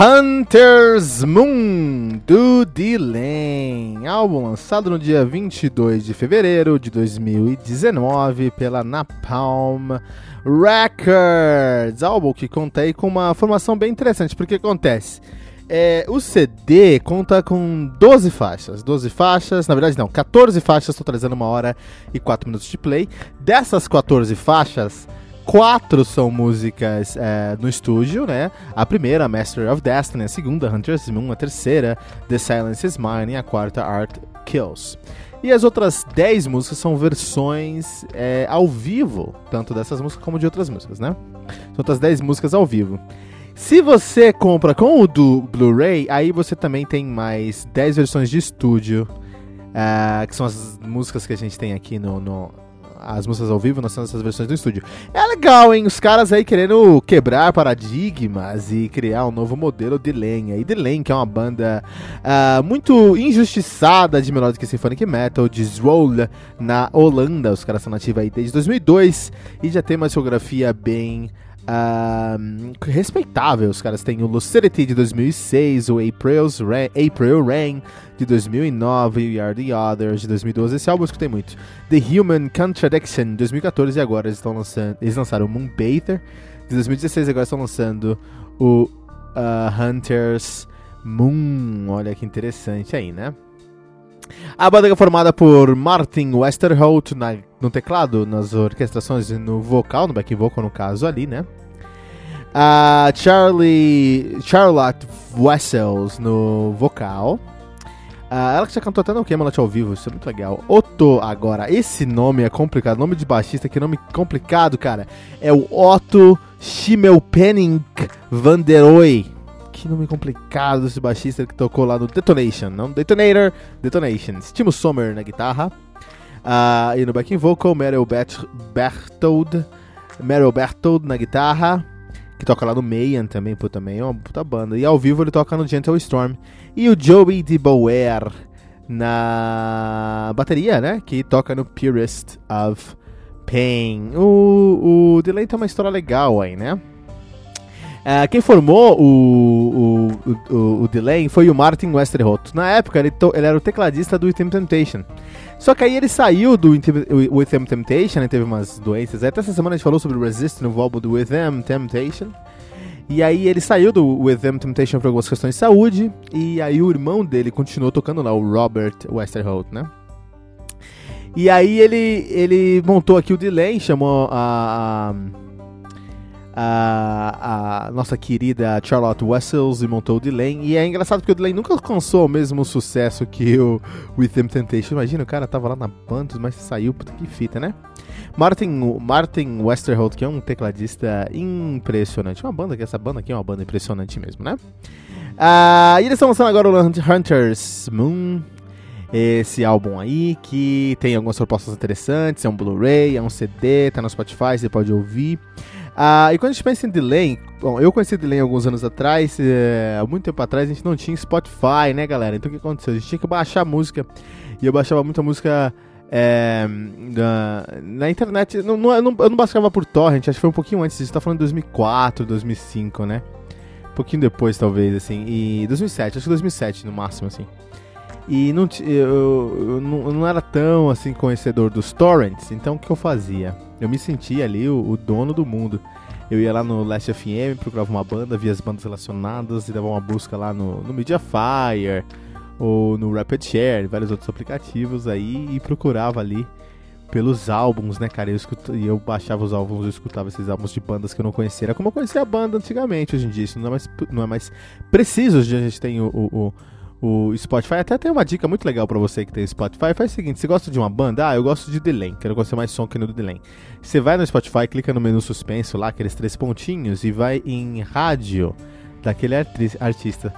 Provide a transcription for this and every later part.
Hunter's Moon do Dylan, álbum lançado no dia 22 de fevereiro de 2019 pela Napalm Records, álbum que conta aí com uma formação bem interessante, porque acontece, é, o CD conta com 12 faixas, 12 faixas, na verdade não, 14 faixas, totalizando uma hora e 4 minutos de play, dessas 14 faixas, quatro são músicas é, no estúdio, né? A primeira, Master of Destiny, a segunda, Hunter's Moon, a terceira, The Silence is Mine e a quarta, Art Kills. E as outras 10 músicas são versões é, ao vivo, tanto dessas músicas como de outras músicas, né? São outras 10 músicas ao vivo. Se você compra com o do Blu-ray, aí você também tem mais 10 versões de estúdio, uh, que são as músicas que a gente tem aqui no, no as músicas ao vivo, nós temos essas versões do estúdio. É legal, hein? Os caras aí querendo quebrar paradigmas e criar um novo modelo de lenha. E The Lane, que é uma banda uh, muito injustiçada de Melodic Symphonic Metal, de Zwolle, na Holanda. Os caras são nativos aí desde 2002 e já tem uma discografia bem Uh, respeitável. Os caras têm o Lucidity de 2006, o April's April Rain de 2009 e Are the Others de 2012. Esse álbum eu escutei muito. The Human Contradiction de 2014 e agora eles estão lançando. Eles lançaram o Moonbather de 2016 e agora estão lançando o uh, Hunter's Moon. Olha que interessante aí, né? A banda é formada por Martin Westerholt na, no teclado, nas orquestrações e no vocal, no back vocal no caso ali, né? A Charlie, Charlotte Wessels no vocal. Uh, ela que já cantou até no Camelot ao vivo, isso é muito legal. Otto, agora, esse nome é complicado, nome de baixista, que nome complicado, cara. É o Otto Schimmelpenning van der Oy que nome complicado desse baixista que tocou lá no Detonation, não Detonator, Detonation. Timo Sommer na guitarra. Uh, e no backing vocal, Meryl Berthold, Meryl Berthold na guitarra, que toca lá no Mayan também, pô, também é uma puta banda. E ao vivo ele toca no Gentle Storm. E o Joey DeBoer na bateria, né, que toca no Purest of Pain. O, o Delay tem uma história legal aí, né? Uh, quem formou o, o, o, o Delane foi o Martin Westerholt. Na época, ele, ele era o tecladista do Within Temptation. Só que aí ele saiu do Within Temptation, teve umas doenças. Até essa semana a gente falou sobre o Resist no álbum do Within Temptation. E aí ele saiu do Within Temptation por algumas questões de saúde. E aí o irmão dele continuou tocando lá, o Robert Westerholt, né? E aí ele, ele montou aqui o Delane, chamou a, a a, a, nossa querida Charlotte Wessels e montou o Delane. E é engraçado porque o Delane nunca alcançou o mesmo sucesso que o With Them Temptation. Imagina, o cara tava lá na banda, mas saiu, puta que fita, né? Martin, Martin Westerholt, que é um tecladista impressionante. Uma banda, que essa banda aqui é uma banda impressionante mesmo, né? Uh, e eles estão lançando agora o Hunters Moon, esse álbum aí, que tem algumas propostas interessantes, é um Blu-ray, é um CD, tá no Spotify, você pode ouvir. Ah, e quando a gente pensa em delay, bom, eu conheci delay alguns anos atrás, é, muito tempo atrás a gente não tinha Spotify, né, galera? Então o que aconteceu? A gente tinha que baixar música, e eu baixava muita música é, na, na, internet. Não, não, eu, não, eu não baixava por torrent, acho que foi um pouquinho antes disso, tá falando de 2004, 2005, né? Um pouquinho depois, talvez, assim, e 2007, acho que 2007 no máximo, assim. E não, eu, eu, não, era tão assim conhecedor dos torrents, então o que eu fazia? Eu me sentia ali o, o dono do mundo. Eu ia lá no Last FM, procurava uma banda, via as bandas relacionadas e dava uma busca lá no, no Mediafire ou no Rapid Share, vários outros aplicativos aí e procurava ali pelos álbuns, né, cara? Eu, escuto, eu baixava os álbuns, eu escutava esses álbuns de bandas que eu não conhecia. Era como eu conhecia a banda antigamente, hoje em dia. Isso não é mais, não é mais preciso. Hoje a gente tem o, o, o Spotify até tem uma dica muito legal para você que tem Spotify. Faz o seguinte: você gosta de uma banda? Ah, eu gosto de Delay, quero gostar mais som que no Delay. Você vai no Spotify, clica no menu suspenso lá, aqueles três pontinhos, e vai em rádio daquele artista.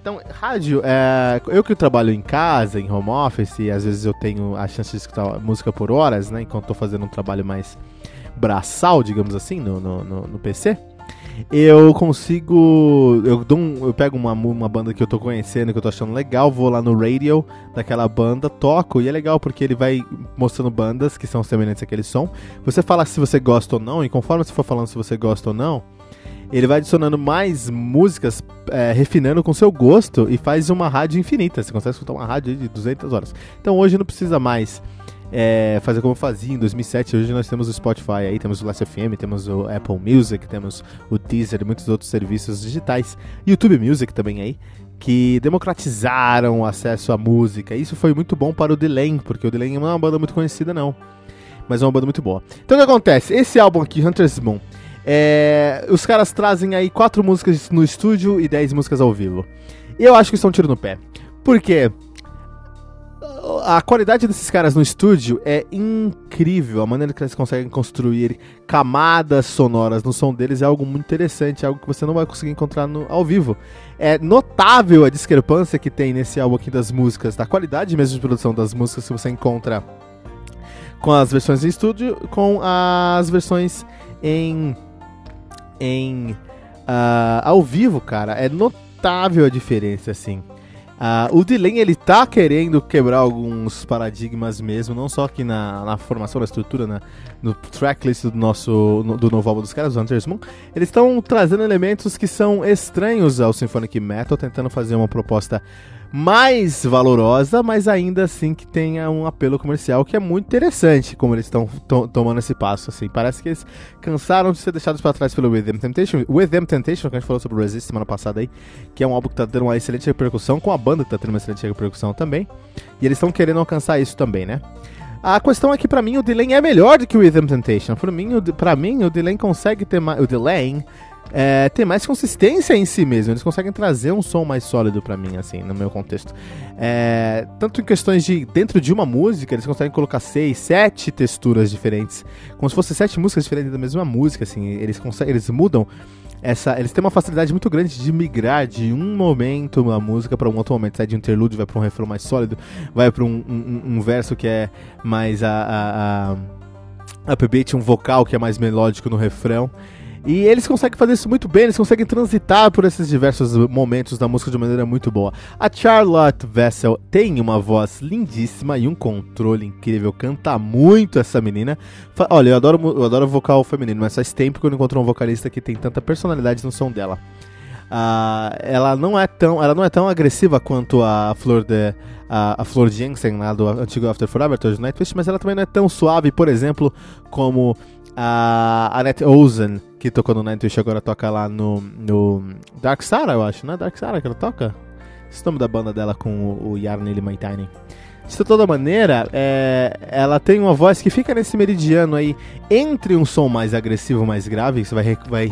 Então, rádio, é, eu que trabalho em casa, em home office, e às vezes eu tenho a chance de escutar música por horas, né? Enquanto estou fazendo um trabalho mais braçal, digamos assim, no, no, no, no PC eu consigo. Eu, dou um, eu pego uma, uma banda que eu tô conhecendo, que eu tô achando legal, vou lá no radio daquela banda, toco, e é legal porque ele vai mostrando bandas que são semelhantes àquele som. Você fala se você gosta ou não, e conforme você for falando se você gosta ou não, ele vai adicionando mais músicas, é, refinando com seu gosto e faz uma rádio infinita. Você consegue escutar uma rádio de 200 horas. Então hoje não precisa mais é, fazer como fazia em 2007. Hoje nós temos o Spotify aí, temos o Last FM, temos o Apple Music, temos o Deezer e muitos outros serviços digitais. YouTube Music também aí, que democratizaram o acesso à música. Isso foi muito bom para o Delane, porque o Delane não é uma banda muito conhecida não, mas é uma banda muito boa. Então o que acontece? Esse álbum aqui, Hunter's Moon, é, os caras trazem aí quatro músicas no estúdio e dez músicas ao vivo. E eu acho que isso é um tiro no pé. Por quê? A qualidade desses caras no estúdio é incrível. A maneira que eles conseguem construir camadas sonoras no som deles é algo muito interessante, algo que você não vai conseguir encontrar no, ao vivo. É notável a discrepância que tem nesse álbum aqui das músicas, da qualidade mesmo de produção das músicas que você encontra com as versões em estúdio, com as versões em em uh, ao vivo, cara. É notável a diferença, assim. Uh, o Dylan ele tá querendo quebrar alguns paradigmas mesmo, não só aqui na, na formação da estrutura, né, no tracklist do nosso no, do novo álbum dos caras, Hunter's Moon. Eles estão trazendo elementos que são estranhos ao Symphonic Metal, tentando fazer uma proposta mais valorosa, mas ainda assim que tenha um apelo comercial que é muito interessante como eles estão tomando esse passo. Assim. Parece que eles cansaram de ser deixados para trás pelo With Them Temptation. With Them Temptation, que a gente falou sobre o Resist semana passada aí, que é um álbum que está tendo uma excelente repercussão, com a banda que está tendo uma excelente repercussão também. E eles estão querendo alcançar isso também, né? A questão é que pra mim o Delane é melhor do que o Rhythm Temptation. Pra mim, o, pra mim, o Delane consegue ter mais. O Delane é, ter mais consistência em si mesmo. Eles conseguem trazer um som mais sólido para mim, assim, no meu contexto. É, tanto em questões de dentro de uma música, eles conseguem colocar seis, sete texturas diferentes, como se fossem sete músicas diferentes da mesma música, assim. Eles conseguem, eles mudam essa, eles têm uma facilidade muito grande de migrar de um momento da música para um outro momento. Sai de um interlúdio, vai para um refrão mais sólido, vai para um, um, um, verso que é mais a, a, a upbeat, um vocal que é mais melódico no refrão. E eles conseguem fazer isso muito bem, eles conseguem transitar por esses diversos momentos da música de maneira muito boa. A Charlotte Vessel tem uma voz lindíssima e um controle incrível, canta muito essa menina. Olha, eu adoro, eu adoro vocal feminino, mas faz tempo que eu não encontro um vocalista que tem tanta personalidade no som dela. Uh, ela não é tão ela não é tão agressiva quanto a Flor de a, a Flor Jensen lá do antigo After Forever do Nightwish, mas ela também não é tão suave, por exemplo, como a Annette Ozen, que tocou no Nightwish, agora toca lá no, no Dark eu acho, né? Dark Sara que ela toca? Esse nome da banda dela com o, o Yarn Maitainen. De toda maneira, é, ela tem uma voz que fica nesse meridiano aí entre um som mais agressivo, mais grave. Você vai, vai,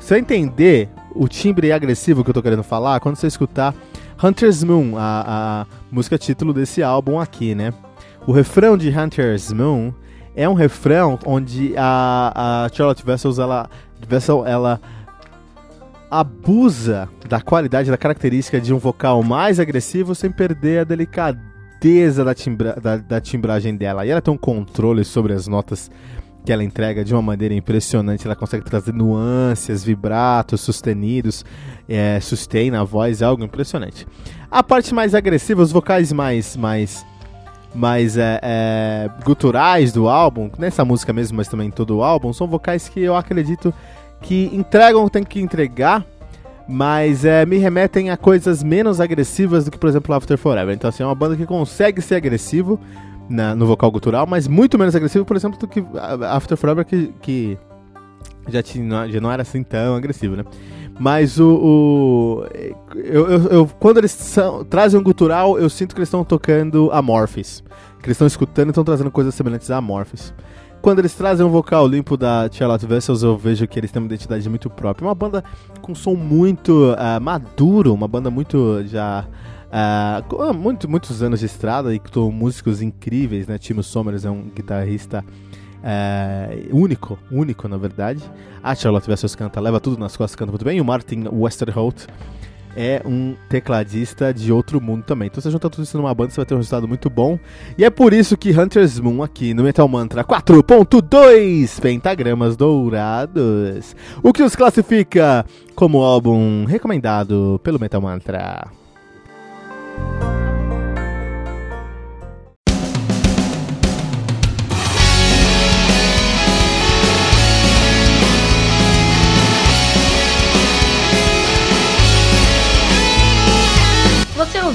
você vai entender o timbre agressivo que eu tô querendo falar quando você escutar Hunter's Moon, a, a música título desse álbum aqui, né? O refrão de Hunter's Moon é um refrão onde a, a Charlotte Vessels ela, Vessel, ela abusa da qualidade, da característica de um vocal mais agressivo sem perder a delicadeza da, timbra, da, da timbragem dela. E ela tem um controle sobre as notas que ela entrega de uma maneira impressionante. Ela consegue trazer nuances, vibratos, sustenidos, é, sustain na voz, é algo impressionante. A parte mais agressiva, os vocais mais mais mais é, é, guturais do álbum, nessa música mesmo, mas também em todo o álbum, são vocais que eu acredito que entregam, tem que entregar, mas é, me remetem a coisas menos agressivas do que, por exemplo, After Forever. Então, assim, é uma banda que consegue ser agressivo na, no vocal gutural, mas muito menos agressivo, por exemplo, do que After Forever, que, que já, tinha, já não era assim tão agressivo, né? Mas o. o eu, eu, eu, quando eles são, trazem um gutural, eu sinto que eles estão tocando Amorphis. Que eles estão escutando e estão trazendo coisas semelhantes a Amorphis. Quando eles trazem um vocal limpo da Charlotte Vessels, eu vejo que eles têm uma identidade muito própria. Uma banda com som muito uh, maduro, uma banda muito já. Uh, muito, muitos anos de estrada e com músicos incríveis, né? Timo Somers é um guitarrista é, único, único na verdade. A Charlotte Vessels canta, leva tudo nas costas, canta muito bem. E o Martin Westerholt é um tecladista de outro mundo também. Então você junta tudo isso numa banda, você vai ter um resultado muito bom. E é por isso que Hunter's Moon aqui no Metal Mantra 4.2 pentagramas dourados. O que nos classifica como álbum recomendado pelo Metal Mantra.